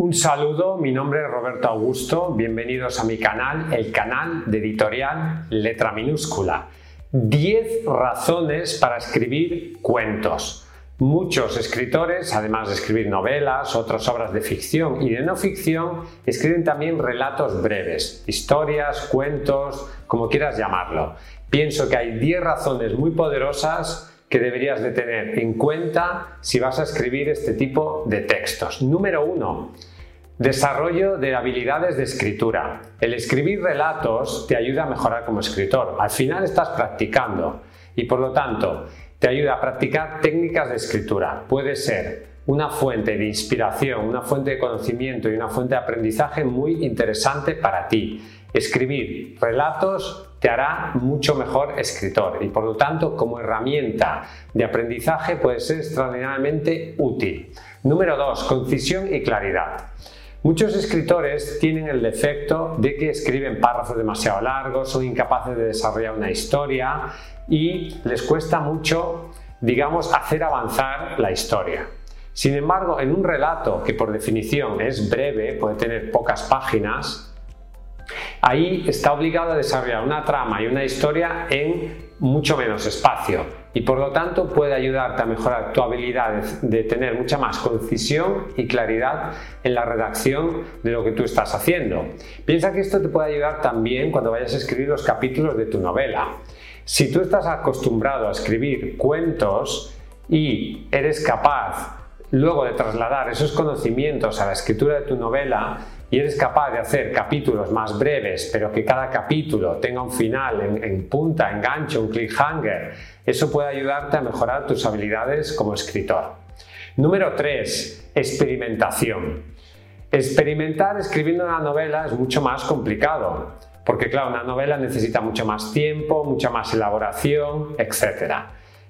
Un saludo, mi nombre es Roberto Augusto, bienvenidos a mi canal, el canal de editorial Letra Minúscula. 10 razones para escribir cuentos. Muchos escritores, además de escribir novelas, otras obras de ficción y de no ficción, escriben también relatos breves, historias, cuentos, como quieras llamarlo. Pienso que hay 10 razones muy poderosas que deberías de tener en cuenta si vas a escribir este tipo de textos. Número uno, desarrollo de habilidades de escritura. El escribir relatos te ayuda a mejorar como escritor. Al final estás practicando y por lo tanto te ayuda a practicar técnicas de escritura. Puede ser una fuente de inspiración, una fuente de conocimiento y una fuente de aprendizaje muy interesante para ti. Escribir relatos te hará mucho mejor escritor y por lo tanto como herramienta de aprendizaje puede ser extraordinariamente útil. Número 2. Concisión y claridad. Muchos escritores tienen el defecto de que escriben párrafos demasiado largos, son incapaces de desarrollar una historia y les cuesta mucho, digamos, hacer avanzar la historia. Sin embargo, en un relato que por definición es breve, puede tener pocas páginas, Ahí está obligado a desarrollar una trama y una historia en mucho menos espacio y por lo tanto puede ayudarte a mejorar tu habilidad de tener mucha más concisión y claridad en la redacción de lo que tú estás haciendo. Piensa que esto te puede ayudar también cuando vayas a escribir los capítulos de tu novela. Si tú estás acostumbrado a escribir cuentos y eres capaz luego de trasladar esos conocimientos a la escritura de tu novela, y eres capaz de hacer capítulos más breves, pero que cada capítulo tenga un final en, punta, enganche, un cliffhanger, eso puede ayudarte a mejorar tus habilidades como escritor. Número 3. Experimentación. Experimentar escribiendo una novela es mucho más complicado, porque claro, una novela necesita mucho más tiempo, mucha más elaboración, etc.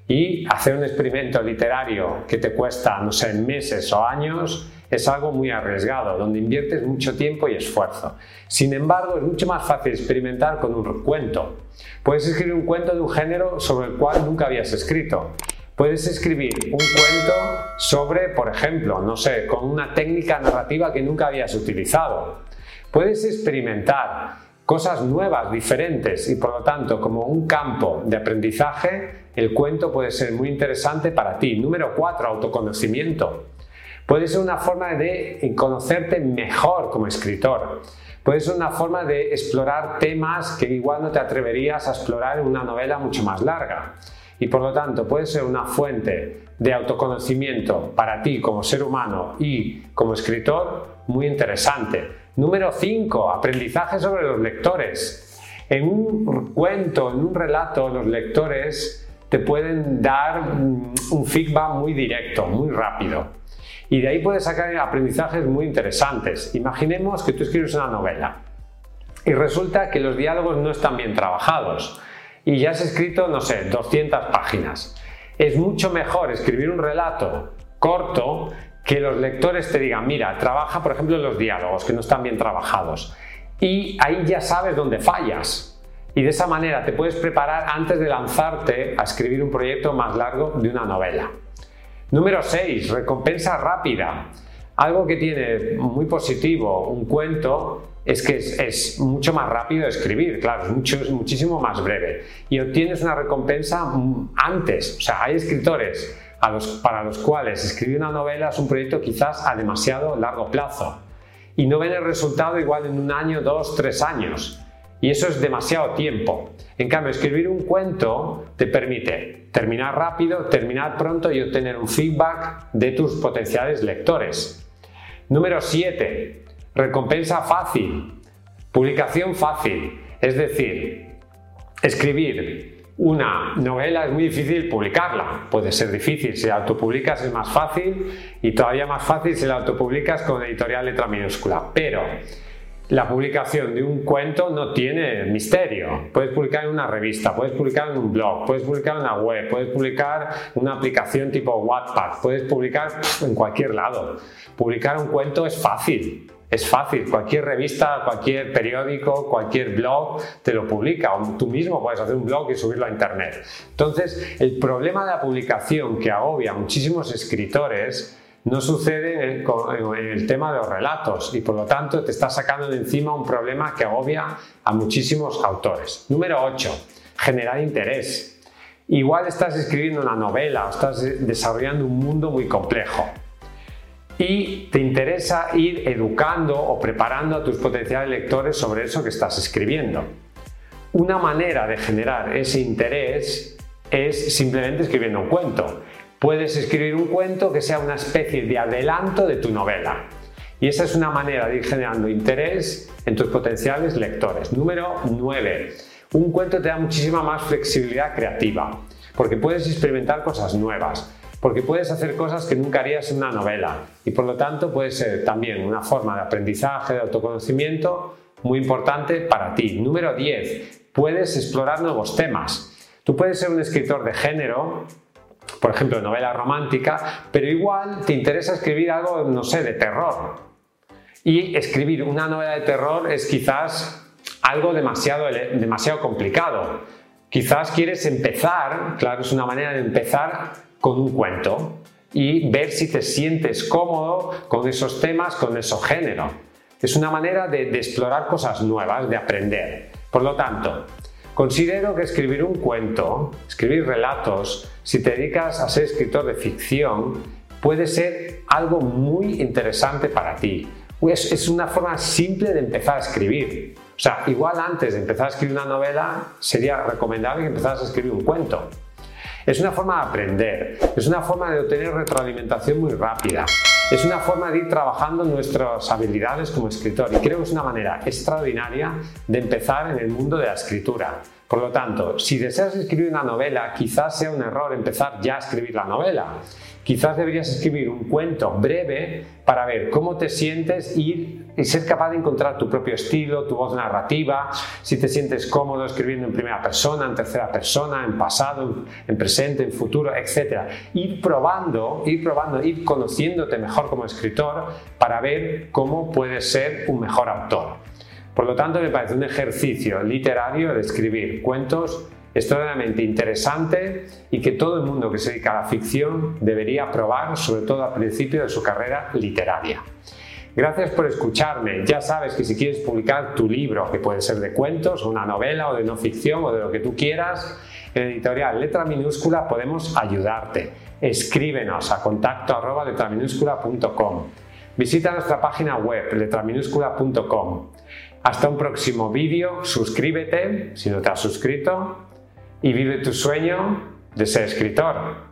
Y hacer un experimento literario que te cuesta, no sé, meses o años, es algo muy arriesgado, donde inviertes mucho tiempo y esfuerzo. Sin embargo, es mucho más fácil experimentar con un cuento. Puedes escribir un cuento de un género sobre el cual nunca habías escrito. Puedes escribir un cuento sobre, por ejemplo, no sé, con una técnica narrativa que nunca habías utilizado. Puedes experimentar cosas nuevas, diferentes y por lo tanto como un campo de aprendizaje, el cuento puede ser muy interesante para ti. Número 4, autoconocimiento. Puede ser una forma de conocerte mejor como escritor. Puede ser una forma de explorar temas que igual no te atreverías a explorar en una novela mucho más larga. Y por lo tanto puede ser una fuente de autoconocimiento para ti como ser humano y como escritor muy interesante. Número 5. Aprendizaje sobre los lectores. En un cuento, en un relato, los lectores te pueden dar un feedback muy directo, muy rápido. Y de ahí puedes sacar aprendizajes muy interesantes. Imaginemos que tú escribes una novela y resulta que los diálogos no están bien trabajados y ya has escrito, no sé, 200 páginas. Es mucho mejor escribir un relato corto que los lectores te digan, mira, trabaja por ejemplo los diálogos que no están bien trabajados. Y ahí ya sabes dónde fallas. Y de esa manera te puedes preparar antes de lanzarte a escribir un proyecto más largo de una novela. Número 6. Recompensa rápida. Algo que tiene muy positivo un cuento es que es, mucho más rápido escribir, claro, es, mucho, muchísimo más breve. Y obtienes una recompensa antes. O sea, hay escritores para los cuales escribir una novela es un proyecto quizás a demasiado largo plazo. Y no ven el resultado igual en un año, dos, tres años. Y eso es demasiado tiempo. En cambio, escribir un cuento te permite terminar rápido, terminar pronto y obtener un feedback de tus potenciales lectores. Número 7. Recompensa fácil. Publicación fácil. Es decir, escribir una novela es muy difícil publicarla. Puede ser difícil. Si la autopublicas es más fácil y todavía más fácil si la autopublicas con editorial letra minúscula. Pero la publicación de un cuento no tiene misterio. Puedes publicar en una revista, puedes publicar en un blog, puedes publicar en una web, puedes publicar una aplicación tipo Wattpad, puedes publicar en cualquier lado. Publicar un cuento es fácil. Es fácil, cualquier revista, cualquier periódico, cualquier blog te lo publica o tú mismo puedes hacer un blog y subirlo a internet. Entonces, el problema de la publicación que agobia a muchísimos escritores No sucede en el tema de los relatos y por lo tanto te está sacando de encima un problema que agobia a muchísimos autores. Número 8. Generar interés. Igual estás escribiendo una novela o estás desarrollando un mundo muy complejo y te interesa ir educando o preparando a tus potenciales lectores sobre eso que estás escribiendo. Una manera de generar ese interés es simplemente escribiendo un cuento. Puedes escribir un cuento que sea una especie de adelanto de tu novela. Y esa es una manera de ir generando interés en tus potenciales lectores. Número 9. Un cuento te da muchísima más flexibilidad creativa, porque puedes experimentar cosas nuevas, porque puedes hacer cosas que nunca harías en una novela y por lo tanto puede ser también una forma de aprendizaje, de autoconocimiento muy importante para ti. Número 10. Puedes explorar nuevos temas. Tú puedes ser un escritor de género por ejemplo, novela romántica, pero igual te interesa escribir algo, no sé, de terror. Y escribir una novela de terror es quizás algo demasiado, demasiado complicado. Quizás quieres empezar, claro, es una manera de empezar con un cuento y ver si te sientes cómodo con esos temas, con esos género. Es una manera de explorar cosas nuevas, de aprender. Por lo tanto, Considero que escribir un cuento, escribir relatos, si te dedicas a ser escritor de ficción, puede ser algo muy interesante para ti. Es, una forma simple de empezar a escribir. O sea, igual antes de empezar a escribir una novela, sería recomendable que empezaras a escribir un cuento. Es una forma de aprender, es una forma de obtener retroalimentación muy rápida, es una forma de ir trabajando nuestras habilidades como escritor y creo que es una manera extraordinaria de empezar en el mundo de la escritura. Por lo tanto, si deseas escribir una novela, quizás sea un error empezar ya a escribir la novela. Quizás deberías escribir un cuento breve para ver cómo te sientes y, y ser capaz de encontrar tu propio estilo, tu voz narrativa, si te sientes cómodo escribiendo en primera persona, en tercera persona, en pasado, en presente, en futuro, etc. Ir probando, ir probando, ir conociéndote mejor como escritor para ver cómo puedes ser un mejor autor. Por lo tanto, me parece un ejercicio literario de escribir cuentos extraordinariamente interesante y que todo el mundo que se dedica a la ficción debería probar, sobre todo al principio de su carrera literaria. Gracias por escucharme. Ya sabes que si quieres publicar tu libro, que puede ser de cuentos, una novela, o de no ficción, o de lo que tú quieras, en editorial Letra Minúscula podemos ayudarte. Escríbenos a contacto arroba letraminúscula.com. Visita nuestra página web letraminúscula.com. Hasta un próximo vídeo, suscríbete si no te has suscrito y vive tu sueño de ser escritor.